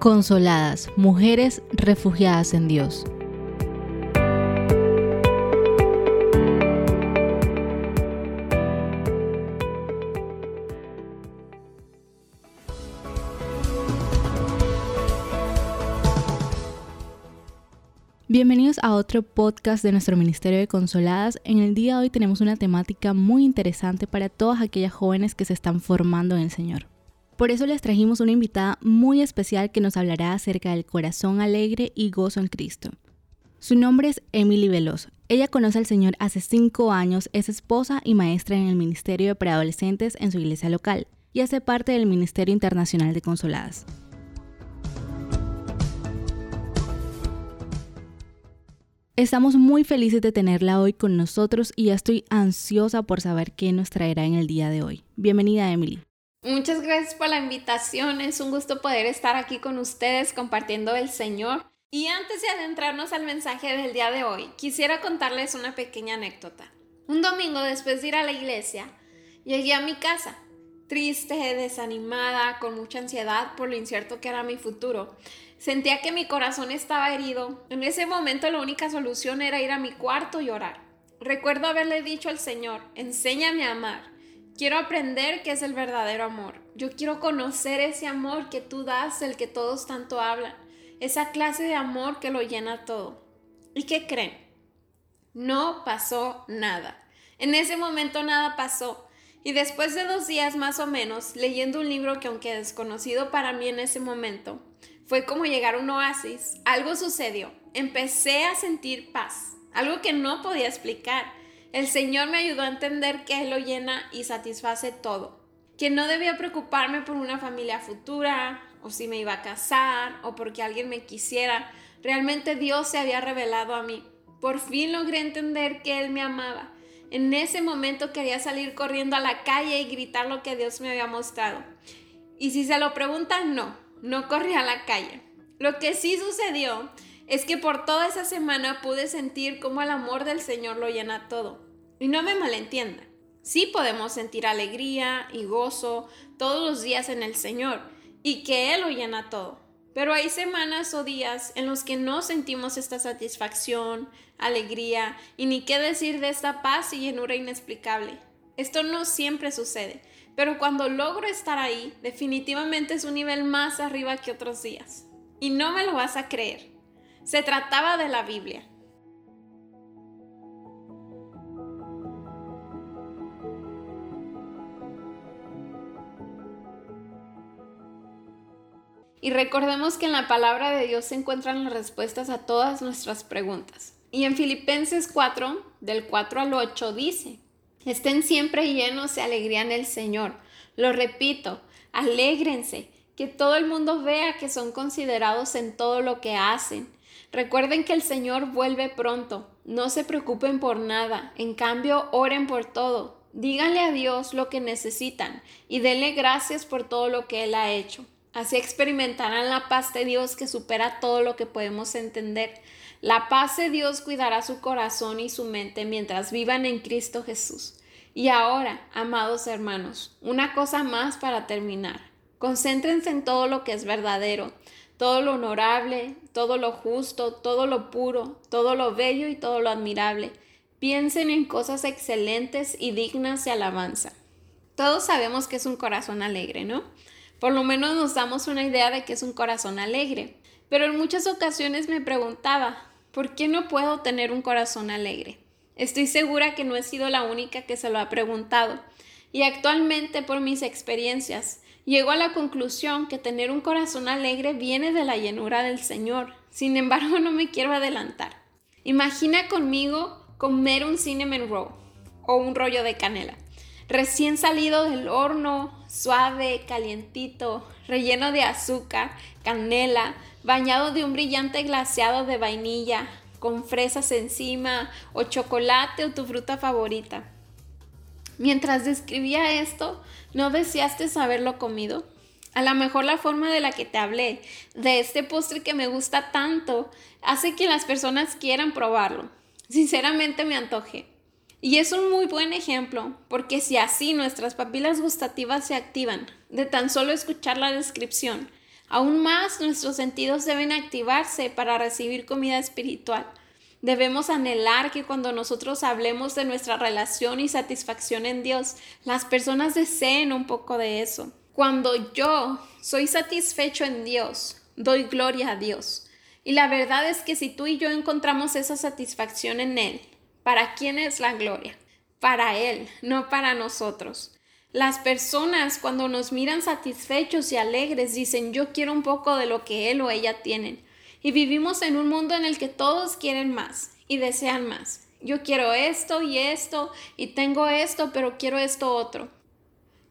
Consoladas, mujeres refugiadas en Dios. Bienvenidos a otro podcast de nuestro Ministerio de Consoladas. En el día de hoy tenemos una temática muy interesante para todas aquellas jóvenes que se están formando en el Señor. Por eso les trajimos una invitada muy especial que nos hablará acerca del corazón alegre y gozo en Cristo. Su nombre es Emily Veloz. Ella conoce al Señor hace cinco años, es esposa y maestra en el Ministerio de Preadolescentes en su iglesia local y hace parte del Ministerio Internacional de Consoladas. Estamos muy felices de tenerla hoy con nosotros y ya estoy ansiosa por saber qué nos traerá en el día de hoy. Bienvenida, Emily. Muchas gracias por la invitación. Es un gusto poder estar aquí con ustedes compartiendo el Señor. Y antes de adentrarnos al mensaje del día de hoy, quisiera contarles una pequeña anécdota. Un domingo después de ir a la iglesia, llegué a mi casa, triste, desanimada, con mucha ansiedad por lo incierto que era mi futuro. Sentía que mi corazón estaba herido. En ese momento la única solución era ir a mi cuarto y orar. Recuerdo haberle dicho al Señor, enséñame a amar. Quiero aprender qué es el verdadero amor. Yo quiero conocer ese amor que tú das, el que todos tanto hablan. Esa clase de amor que lo llena todo. ¿Y qué creen? No pasó nada. En ese momento nada pasó. Y después de dos días más o menos, leyendo un libro que aunque desconocido para mí en ese momento, fue como llegar a un oasis, algo sucedió. Empecé a sentir paz, algo que no podía explicar. El Señor me ayudó a entender que Él lo llena y satisface todo. Que no debía preocuparme por una familia futura, o si me iba a casar, o porque alguien me quisiera. Realmente Dios se había revelado a mí. Por fin logré entender que Él me amaba. En ese momento quería salir corriendo a la calle y gritar lo que Dios me había mostrado. Y si se lo preguntan, no, no corrí a la calle. Lo que sí sucedió es que por toda esa semana pude sentir cómo el amor del Señor lo llena todo. Y no me malentienda. Sí podemos sentir alegría y gozo todos los días en el Señor y que Él lo llena todo. Pero hay semanas o días en los que no sentimos esta satisfacción, alegría y ni qué decir de esta paz y llenura inexplicable. Esto no siempre sucede, pero cuando logro estar ahí, definitivamente es un nivel más arriba que otros días. Y no me lo vas a creer. Se trataba de la Biblia. Y recordemos que en la palabra de Dios se encuentran las respuestas a todas nuestras preguntas. Y en Filipenses 4, del 4 al 8, dice, estén siempre llenos de alegría en el Señor. Lo repito, alégrense, que todo el mundo vea que son considerados en todo lo que hacen. Recuerden que el Señor vuelve pronto. No se preocupen por nada. En cambio, oren por todo. Díganle a Dios lo que necesitan y denle gracias por todo lo que Él ha hecho. Así experimentarán la paz de Dios que supera todo lo que podemos entender. La paz de Dios cuidará su corazón y su mente mientras vivan en Cristo Jesús. Y ahora, amados hermanos, una cosa más para terminar. Concéntrense en todo lo que es verdadero, todo lo honorable, todo lo justo, todo lo puro, todo lo bello y todo lo admirable. Piensen en cosas excelentes y dignas de alabanza. Todos sabemos que es un corazón alegre, ¿no? Por lo menos nos damos una idea de que es un corazón alegre. Pero en muchas ocasiones me preguntaba, ¿por qué no puedo tener un corazón alegre? Estoy segura que no he sido la única que se lo ha preguntado. Y actualmente, por mis experiencias, Llego a la conclusión que tener un corazón alegre viene de la llenura del Señor. Sin embargo, no me quiero adelantar. Imagina conmigo comer un cinnamon roll o un rollo de canela. Recién salido del horno, suave, calientito, relleno de azúcar, canela, bañado de un brillante glaseado de vainilla, con fresas encima, o chocolate o tu fruta favorita. Mientras describía esto, ¿no deseaste haberlo comido? A lo mejor la forma de la que te hablé, de este postre que me gusta tanto, hace que las personas quieran probarlo. Sinceramente me antojé. Y es un muy buen ejemplo, porque si así nuestras papilas gustativas se activan, de tan solo escuchar la descripción, Aún más nuestros sentidos deben activarse para recibir comida espiritual. Debemos anhelar que cuando nosotros hablemos de nuestra relación y satisfacción en Dios, las personas deseen un poco de eso. Cuando yo soy satisfecho en Dios, doy gloria a Dios. Y la verdad es que si tú y yo encontramos esa satisfacción en Él, ¿para quién es la gloria? Para Él, no para nosotros. Las personas cuando nos miran satisfechos y alegres dicen yo quiero un poco de lo que Él o ella tienen. Y vivimos en un mundo en el que todos quieren más y desean más. Yo quiero esto y esto y tengo esto, pero quiero esto otro.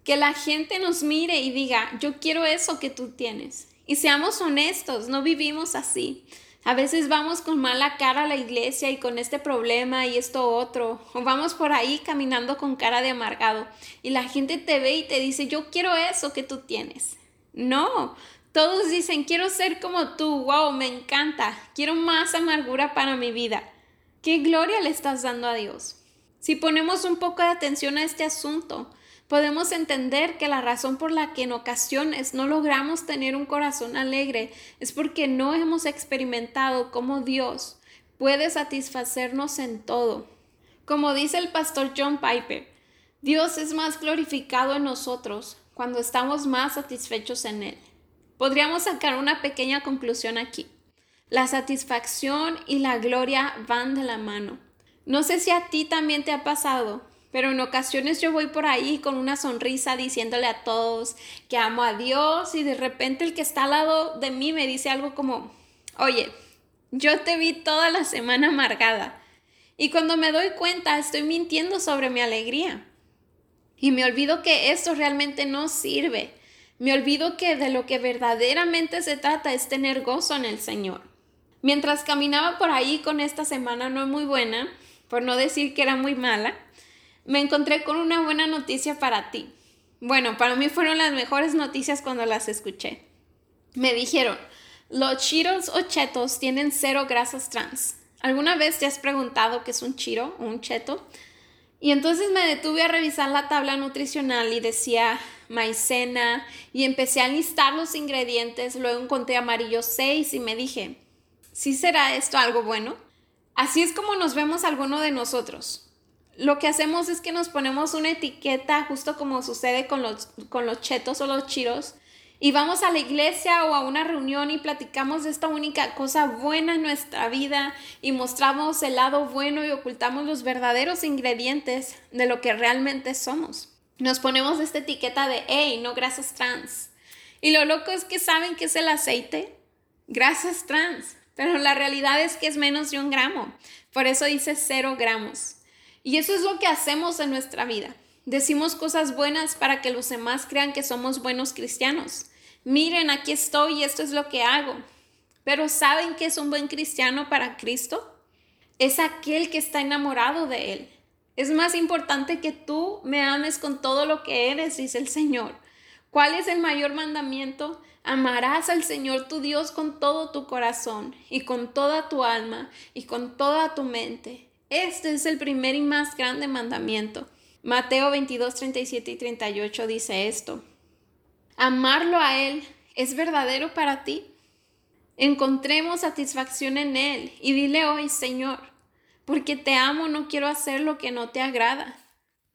Que la gente nos mire y diga, yo quiero eso que tú tienes. Y seamos honestos, no vivimos así. A veces vamos con mala cara a la iglesia y con este problema y esto otro. O vamos por ahí caminando con cara de amargado y la gente te ve y te dice, yo quiero eso que tú tienes. No, todos dicen, quiero ser como tú, wow, me encanta, quiero más amargura para mi vida. ¿Qué gloria le estás dando a Dios? Si ponemos un poco de atención a este asunto, podemos entender que la razón por la que en ocasiones no logramos tener un corazón alegre es porque no hemos experimentado cómo Dios puede satisfacernos en todo. Como dice el pastor John Piper, Dios es más glorificado en nosotros cuando estamos más satisfechos en Él. Podríamos sacar una pequeña conclusión aquí. La satisfacción y la gloria van de la mano. No sé si a ti también te ha pasado, pero en ocasiones yo voy por ahí con una sonrisa diciéndole a todos que amo a Dios y de repente el que está al lado de mí me dice algo como, oye, yo te vi toda la semana amargada. Y cuando me doy cuenta estoy mintiendo sobre mi alegría. Y me olvido que esto realmente no sirve. Me olvido que de lo que verdaderamente se trata es tener gozo en el Señor. Mientras caminaba por ahí con esta semana no muy buena, por no decir que era muy mala, me encontré con una buena noticia para ti. Bueno, para mí fueron las mejores noticias cuando las escuché. Me dijeron, los chiros o chetos tienen cero grasas trans. ¿Alguna vez te has preguntado qué es un chiro o un cheto? Y entonces me detuve a revisar la tabla nutricional y decía maicena y empecé a listar los ingredientes, luego encontré amarillo 6 y me dije, ¿sí será esto algo bueno? Así es como nos vemos alguno de nosotros. Lo que hacemos es que nos ponemos una etiqueta, justo como sucede con los, con los chetos o los chiros, y vamos a la iglesia o a una reunión y platicamos de esta única cosa buena en nuestra vida y mostramos el lado bueno y ocultamos los verdaderos ingredientes de lo que realmente somos nos ponemos esta etiqueta de, hey, no grasas trans. Y lo loco es que saben que es el aceite, grasas trans, pero la realidad es que es menos de un gramo. Por eso dice cero gramos. Y eso es lo que hacemos en nuestra vida. Decimos cosas buenas para que los demás crean que somos buenos cristianos. Miren, aquí estoy y esto es lo que hago. Pero ¿saben qué es un buen cristiano para Cristo? Es aquel que está enamorado de Él es más importante que tú me ames con todo lo que eres, dice el Señor. ¿Cuál es el mayor mandamiento? Amarás al Señor tu Dios con todo tu corazón y con toda tu alma y con toda tu mente. Este es el primer y más grande mandamiento. Mateo 22, 37 y 38 dice esto. Amarlo a Él es verdadero para ti. Encontremos satisfacción en Él y dile hoy, Señor, porque te amo no quiero hacer lo que no te agrada.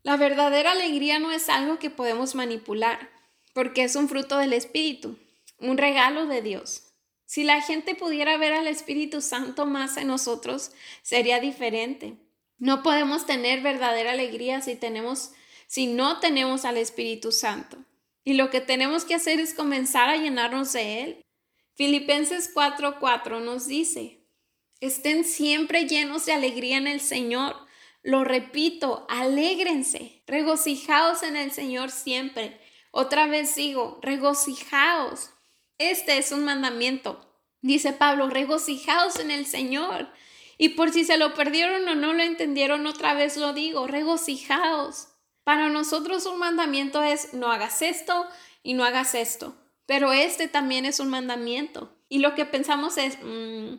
La verdadera alegría no es algo que podemos manipular, porque es un fruto del Espíritu, un regalo de Dios. Si la gente pudiera ver al Espíritu Santo más en nosotros, sería diferente. No podemos tener verdadera alegría si tenemos si no tenemos al Espíritu Santo. Y lo que tenemos que hacer es comenzar a llenarnos de él. Filipenses 4:4 nos dice, Estén siempre llenos de alegría en el Señor. Lo repito, alégrense, regocijaos en el Señor siempre. Otra vez digo, regocijaos. Este es un mandamiento. Dice Pablo, regocijaos en el Señor. Y por si se lo perdieron o no lo entendieron, otra vez lo digo, regocijaos. Para nosotros un mandamiento es no hagas esto y no hagas esto. Pero este también es un mandamiento. Y lo que pensamos es, mm,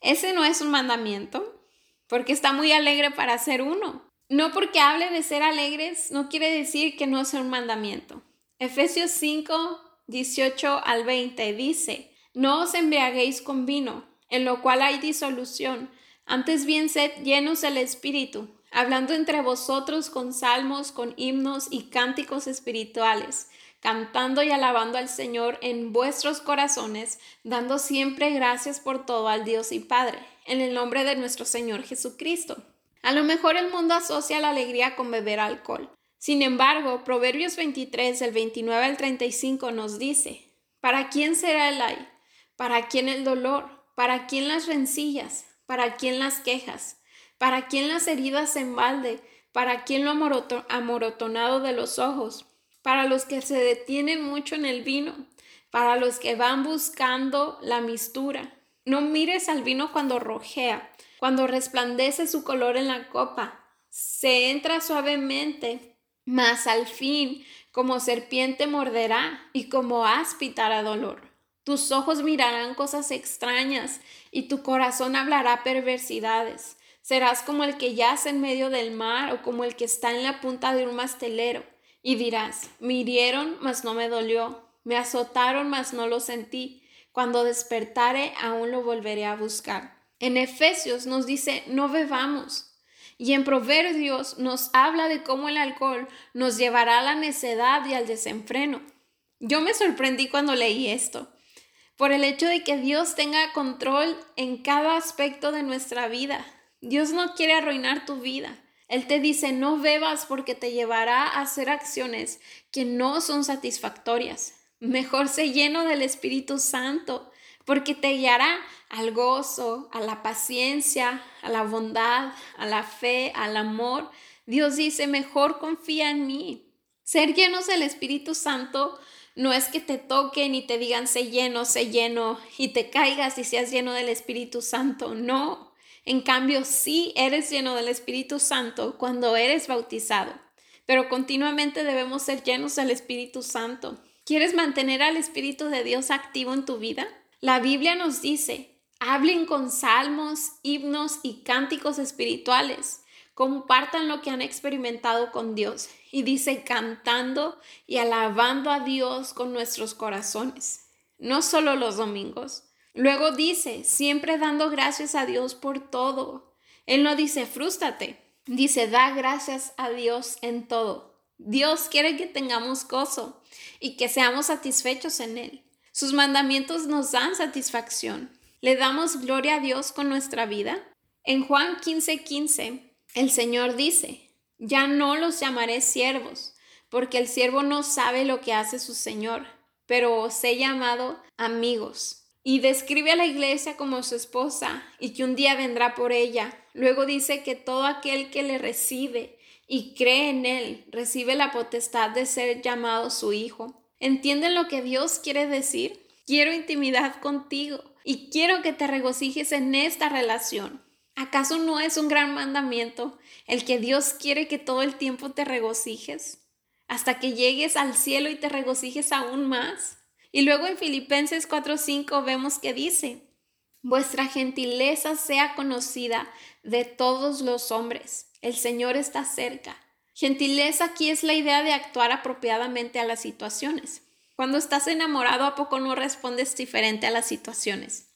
ese no es un mandamiento, porque está muy alegre para ser uno. No porque hable de ser alegres, no quiere decir que no sea un mandamiento. Efesios 5, 18 al 20 dice, No os embriaguéis con vino, en lo cual hay disolución, antes bien sed llenos del Espíritu, hablando entre vosotros con salmos, con himnos y cánticos espirituales, cantando y alabando al Señor en vuestros corazones, dando siempre gracias por todo al Dios y Padre, en el nombre de nuestro Señor Jesucristo. A lo mejor el mundo asocia la alegría con beber alcohol. Sin embargo, Proverbios 23, del 29 al 35 nos dice, ¿para quién será el ay? ¿Para quién el dolor? ¿Para quién las rencillas? ¿Para quién las quejas? ¿Para quién las heridas en balde? ¿Para quién lo amorotonado de los ojos? Para los que se detienen mucho en el vino, para los que van buscando la mistura. No mires al vino cuando rojea, cuando resplandece su color en la copa. Se entra suavemente mas al fin como serpiente morderá y como áspita hará dolor. Tus ojos mirarán cosas extrañas y tu corazón hablará perversidades. Serás como el que yace en medio del mar o como el que está en la punta de un mastelero. Y dirás, me hirieron, mas no me dolió, me azotaron, mas no lo sentí. Cuando despertare, aún lo volveré a buscar. En Efesios nos dice, no bebamos, y en Proverbios nos habla de cómo el alcohol nos llevará a la necedad y al desenfreno. Yo me sorprendí cuando leí esto, por el hecho de que Dios tenga control en cada aspecto de nuestra vida. Dios no quiere arruinar tu vida. Él te dice, no bebas porque te llevará a hacer acciones que no son satisfactorias. Mejor sé lleno del Espíritu Santo porque te guiará al gozo, a la paciencia, a la bondad, a la fe, al amor. Dios dice, mejor confía en mí. Ser llenos del Espíritu Santo no es que te toquen y te digan, sé lleno, sé lleno, y te caigas y seas lleno del Espíritu Santo. No. En cambio, sí eres lleno del Espíritu Santo cuando eres bautizado, pero continuamente debemos ser llenos del Espíritu Santo. ¿Quieres mantener al Espíritu de Dios activo en tu vida? La Biblia nos dice, hablen con salmos, himnos y cánticos espirituales, compartan lo que han experimentado con Dios. Y dice, cantando y alabando a Dios con nuestros corazones, no solo los domingos. Luego dice, siempre dando gracias a Dios por todo. Él no dice, frústate, dice, da gracias a Dios en todo. Dios quiere que tengamos gozo y que seamos satisfechos en Él. Sus mandamientos nos dan satisfacción. ¿Le damos gloria a Dios con nuestra vida? En Juan 15:15, 15, el Señor dice, ya no los llamaré siervos, porque el siervo no sabe lo que hace su Señor, pero os he llamado amigos. Y describe a la iglesia como su esposa y que un día vendrá por ella. Luego dice que todo aquel que le recibe y cree en él recibe la potestad de ser llamado su hijo. ¿Entienden lo que Dios quiere decir? Quiero intimidad contigo y quiero que te regocijes en esta relación. ¿Acaso no es un gran mandamiento el que Dios quiere que todo el tiempo te regocijes? Hasta que llegues al cielo y te regocijes aún más. Y luego en Filipenses 4:5 vemos que dice, vuestra gentileza sea conocida de todos los hombres. El Señor está cerca. Gentileza aquí es la idea de actuar apropiadamente a las situaciones. Cuando estás enamorado, ¿a poco no respondes diferente a las situaciones?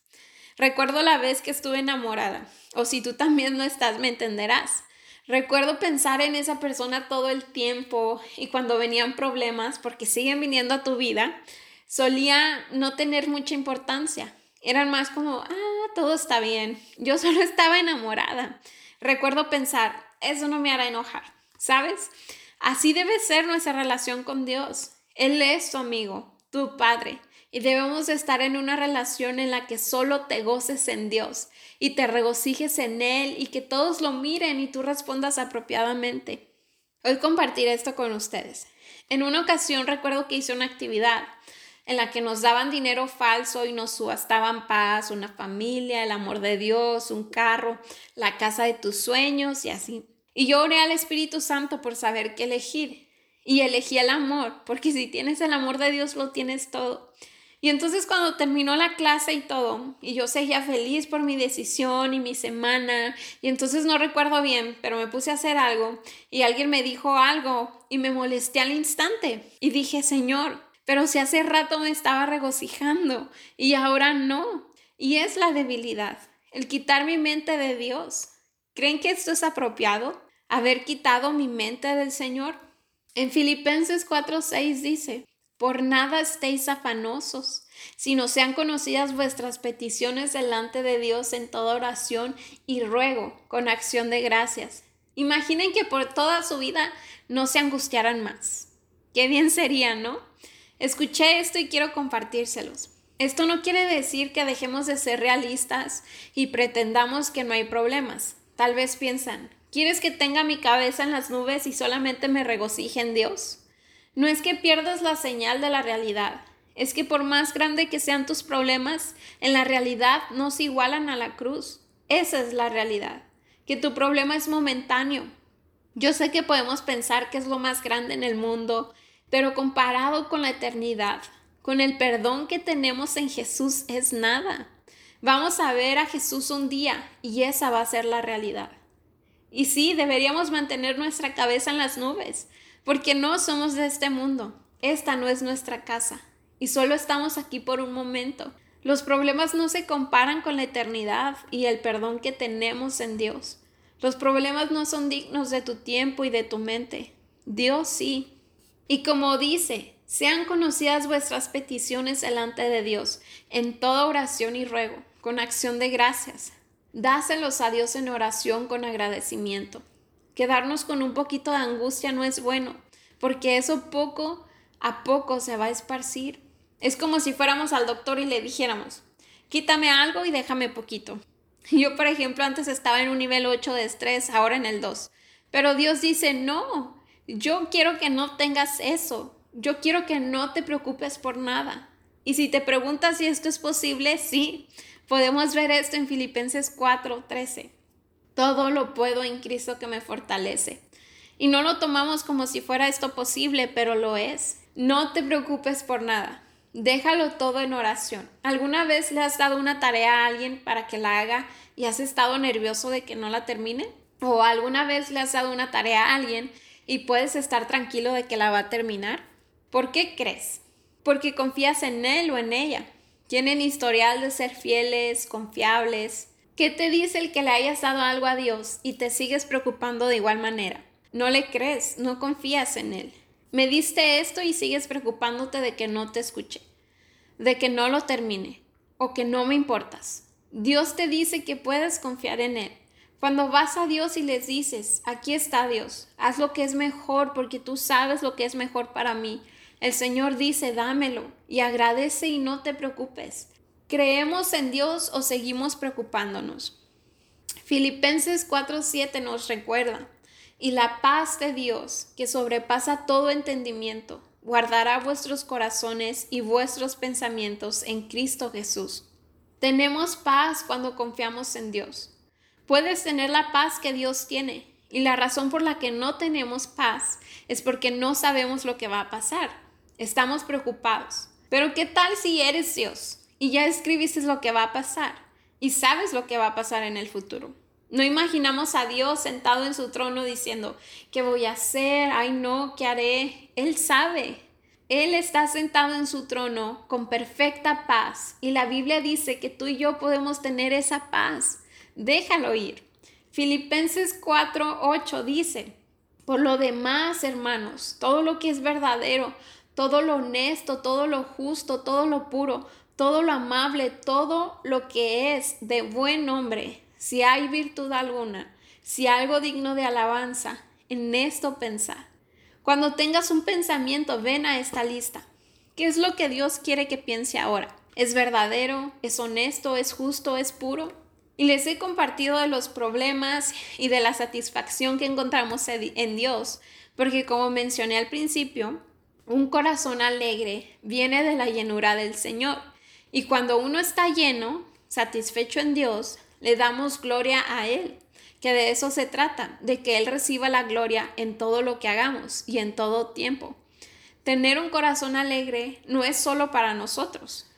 Recuerdo la vez que estuve enamorada, o si tú también no estás, me entenderás. Recuerdo pensar en esa persona todo el tiempo y cuando venían problemas, porque siguen viniendo a tu vida, solía no tener mucha importancia. Eran más como, ah, todo está bien. Yo solo estaba enamorada. Recuerdo pensar, eso no me hará enojar ¿sabes? Así debe ser nuestra relación con Dios. Él es tu amigo, tu Padre, y debemos estar en una relación en la que solo te goces en Dios y te regocijes en Él y que todos lo miren y tú respondas apropiadamente. Hoy compartiré esto con ustedes. En una ocasión recuerdo que hice una actividad en la que nos daban dinero falso y nos subastaban paz, una familia, el amor de Dios, un carro, la casa de tus sueños y así. Y yo oré al Espíritu Santo por saber qué elegir. Y elegí el amor, porque si tienes el amor de Dios, lo tienes todo. Y entonces cuando terminó la clase y todo, y yo seguía feliz por mi decisión y mi semana, y entonces no recuerdo bien, pero me puse a hacer algo y alguien me dijo algo y me molesté al instante. Y dije, Señor, pero si hace rato me estaba regocijando y ahora no. Y es la debilidad, el quitar mi mente de Dios. ¿Creen que esto es apropiado? ¿Haber quitado mi mente del Señor? En Filipenses 4:6 dice, por nada estéis afanosos, sino sean conocidas vuestras peticiones delante de Dios en toda oración y ruego con acción de gracias. Imaginen que por toda su vida no se angustiaran más. Qué bien sería, ¿no? Escuché esto y quiero compartírselos. Esto no quiere decir que dejemos de ser realistas y pretendamos que no hay problemas. Tal vez piensan, ¿quieres que tenga mi cabeza en las nubes y solamente me regocije en Dios? No es que pierdas la señal de la realidad, es que por más grande que sean tus problemas, en la realidad no se igualan a la cruz. Esa es la realidad, que tu problema es momentáneo. Yo sé que podemos pensar que es lo más grande en el mundo, pero comparado con la eternidad, con el perdón que tenemos en Jesús es nada. Vamos a ver a Jesús un día y esa va a ser la realidad. Y sí, deberíamos mantener nuestra cabeza en las nubes, porque no somos de este mundo. Esta no es nuestra casa y solo estamos aquí por un momento. Los problemas no se comparan con la eternidad y el perdón que tenemos en Dios. Los problemas no son dignos de tu tiempo y de tu mente. Dios sí. Y como dice, sean conocidas vuestras peticiones delante de Dios en toda oración y ruego, con acción de gracias. Dáselos a Dios en oración con agradecimiento. Quedarnos con un poquito de angustia no es bueno, porque eso poco a poco se va a esparcir es como si fuéramos al doctor y le dijéramos, quítame algo y déjame poquito. Yo, por ejemplo, antes estaba en un nivel 8 de estrés, ahora en el 2. Pero Dios dice, no, yo quiero que no tengas eso. Yo quiero que no te preocupes por nada. Y si te preguntas si esto es posible, sí. Podemos ver esto en Filipenses 4, 13. Todo lo puedo en Cristo que me fortalece. Y no lo tomamos como si fuera esto posible, pero lo es. No te preocupes por nada. Déjalo todo en oración. ¿Alguna vez le has dado una tarea a alguien para que la haga y has estado nervioso de que no la termine? ¿O alguna vez le has dado una tarea a alguien y puedes estar tranquilo de que la va a terminar? ¿Por qué crees? Porque confías en él o en ella. Tienen historial de ser fieles, confiables. ¿Qué te dice el que le hayas dado algo a Dios y te sigues preocupando de igual manera? No le crees, no confías en él. Me diste esto y sigues preocupándote de que no te escuche, de que no lo termine o que no me importas. Dios te dice que puedes confiar en Él. Cuando vas a Dios y les dices, aquí está Dios, haz lo que es mejor porque tú sabes lo que es mejor para mí. El Señor dice, dámelo y agradece y no te preocupes. ¿Creemos en Dios o seguimos preocupándonos? Filipenses 4:7 nos recuerda, y la paz de Dios, que sobrepasa todo entendimiento, guardará vuestros corazones y vuestros pensamientos en Cristo Jesús. Tenemos paz cuando confiamos en Dios. Puedes tener la paz que Dios tiene, y la razón por la que no tenemos paz es porque no sabemos lo que va a pasar. Estamos preocupados. Pero ¿qué tal si eres Dios y ya escribiste lo que va a pasar y sabes lo que va a pasar en el futuro? No imaginamos a Dios sentado en su trono diciendo, ¿qué voy a hacer? Ay, no, ¿qué haré? Él sabe. Él está sentado en su trono con perfecta paz y la Biblia dice que tú y yo podemos tener esa paz. Déjalo ir. Filipenses 4, 8 dice, por lo demás, hermanos, todo lo que es verdadero, todo lo honesto, todo lo justo, todo lo puro, todo lo amable, todo lo que es de buen nombre si hay virtud alguna, si algo digno de alabanza, en esto pensar. Cuando tengas un pensamiento, ven a esta lista. ¿Qué es lo que Dios quiere que piense ahora? ¿Es verdadero? ¿Es honesto? ¿Es justo? ¿Es puro? Y les he compartido de los problemas y de la satisfacción que encontramos en Dios, porque como mencioné al principio, un corazón alegre viene de la llenura del Señor. Y cuando uno está lleno, satisfecho en Dios, le damos gloria a Él, que de eso se trata, de que Él reciba la gloria en todo lo que hagamos y en todo tiempo. Tener un corazón alegre no es solo para nosotros.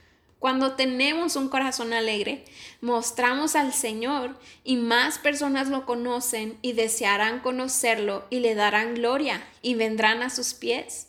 Cuando tenemos un corazón alegre, mostramos al Señor y más personas lo conocen y desearán conocerlo y le darán gloria y vendrán a sus pies.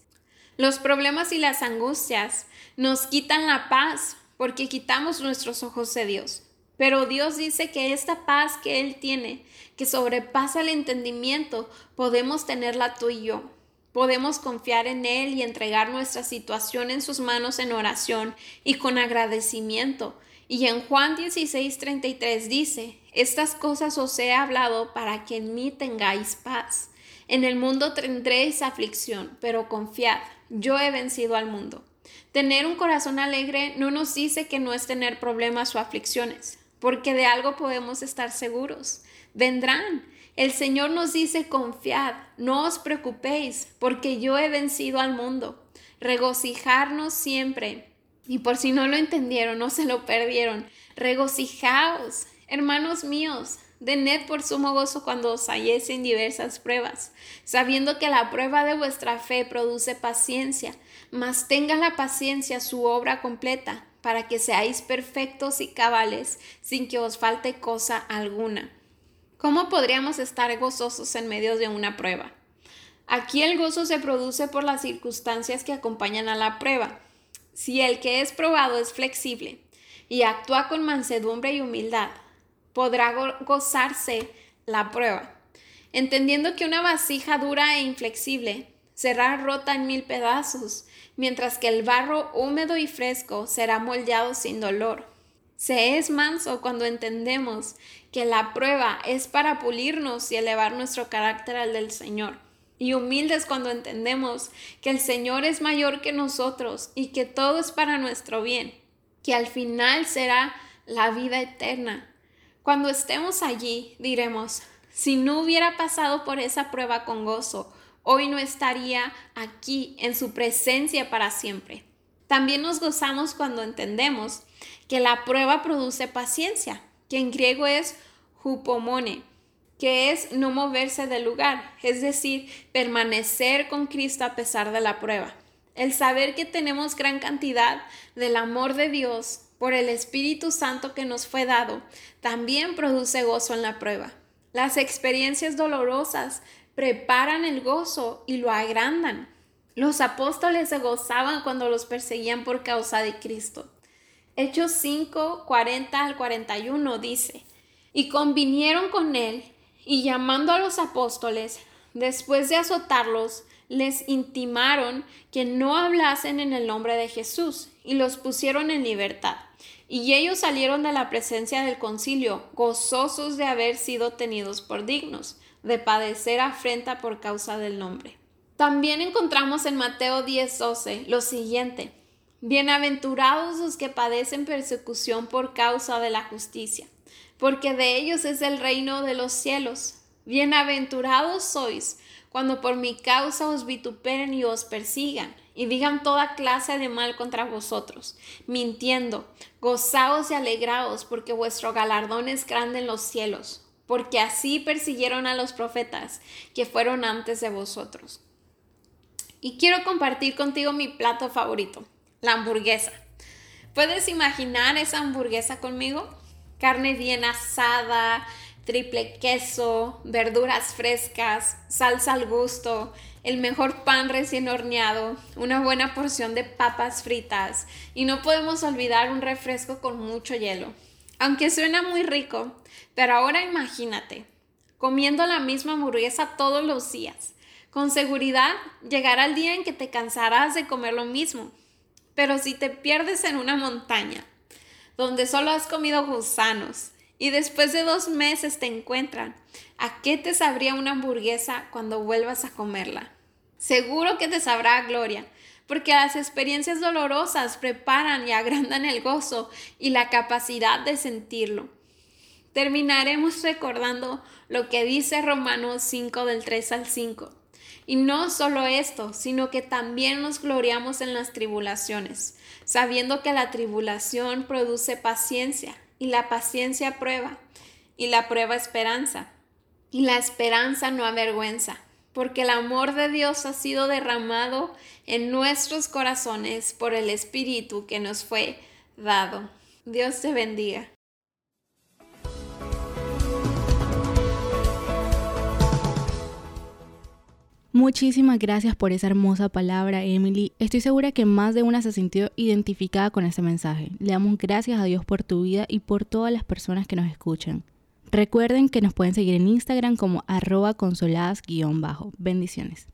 Los problemas y las angustias nos quitan la paz porque quitamos nuestros ojos de Dios. Pero Dios dice que esta paz que Él tiene, que sobrepasa el entendimiento, podemos tenerla tú y yo. Podemos confiar en Él y entregar nuestra situación en sus manos en oración y con agradecimiento. Y en Juan 16:33 dice, estas cosas os he hablado para que en mí tengáis paz. En el mundo tendréis aflicción, pero confiad, yo he vencido al mundo. Tener un corazón alegre no nos dice que no es tener problemas o aflicciones, porque de algo podemos estar seguros. Vendrán, el Señor nos dice, confiad, no os preocupéis, porque yo he vencido al mundo. Regocijarnos siempre. Y por si no lo entendieron, no se lo perdieron, regocijaos, hermanos míos, Tened por sumo gozo cuando os halléis en diversas pruebas, sabiendo que la prueba de vuestra fe produce paciencia, mas tenga la paciencia su obra completa, para que seáis perfectos y cabales, sin que os falte cosa alguna. ¿Cómo podríamos estar gozosos en medio de una prueba? Aquí el gozo se produce por las circunstancias que acompañan a la prueba. Si el que es probado es flexible y actúa con mansedumbre y humildad, podrá gozarse la prueba, entendiendo que una vasija dura e inflexible será rota en mil pedazos, mientras que el barro húmedo y fresco será moldeado sin dolor. Se es manso cuando entendemos que la prueba es para pulirnos y elevar nuestro carácter al del Señor. Y humildes cuando entendemos que el Señor es mayor que nosotros y que todo es para nuestro bien, que al final será la vida eterna. Cuando estemos allí, diremos, si no hubiera pasado por esa prueba con gozo, hoy no estaría aquí en su presencia para siempre. También nos gozamos cuando entendemos que la prueba produce paciencia, que en griego es hupomone, que es no moverse del lugar, es decir, permanecer con Cristo a pesar de la prueba. El saber que tenemos gran cantidad del amor de Dios por el Espíritu Santo que nos fue dado, también produce gozo en la prueba. Las experiencias dolorosas preparan el gozo y lo agrandan. Los apóstoles se gozaban cuando los perseguían por causa de Cristo. Hechos 5, 40 al 41 dice, y convinieron con él, y llamando a los apóstoles, después de azotarlos, les intimaron que no hablasen en el nombre de Jesús, y los pusieron en libertad. Y ellos salieron de la presencia del concilio, gozosos de haber sido tenidos por dignos, de padecer afrenta por causa del nombre. También encontramos en Mateo 10:12 lo siguiente, Bienaventurados los que padecen persecución por causa de la justicia, porque de ellos es el reino de los cielos. Bienaventurados sois cuando por mi causa os vituperen y os persigan, y digan toda clase de mal contra vosotros, mintiendo. Gozaos y alegraos, porque vuestro galardón es grande en los cielos, porque así persiguieron a los profetas que fueron antes de vosotros. Y quiero compartir contigo mi plato favorito la hamburguesa. ¿Puedes imaginar esa hamburguesa conmigo? Carne bien asada, triple queso, verduras frescas, salsa al gusto, el mejor pan recién horneado, una buena porción de papas fritas y no podemos olvidar un refresco con mucho hielo. Aunque suena muy rico, pero ahora imagínate, comiendo la misma hamburguesa todos los días. Con seguridad llegará el día en que te cansarás de comer lo mismo pero si te pierdes en una montaña donde solo has comido gusanos y después de dos meses te encuentran, ¿a qué te sabría una hamburguesa cuando vuelvas a comerla? Seguro que te sabrá gloria, porque las experiencias dolorosas preparan y agrandan el gozo y la capacidad de sentirlo. Terminaremos recordando lo que dice Romanos 5 del 3 al 5 y no solo esto, sino que también nos gloriamos en las tribulaciones, sabiendo que la tribulación produce paciencia y la paciencia prueba y la prueba esperanza y la esperanza no avergüenza, porque el amor de Dios ha sido derramado en nuestros corazones por el Espíritu que nos fue dado. Dios te bendiga. Muchísimas gracias por esa hermosa palabra, Emily. Estoy segura que más de una se sintió identificada con ese mensaje. Le damos gracias a Dios por tu vida y por todas las personas que nos escuchan. Recuerden que nos pueden seguir en Instagram como arroba consoladas-bajo. Bendiciones.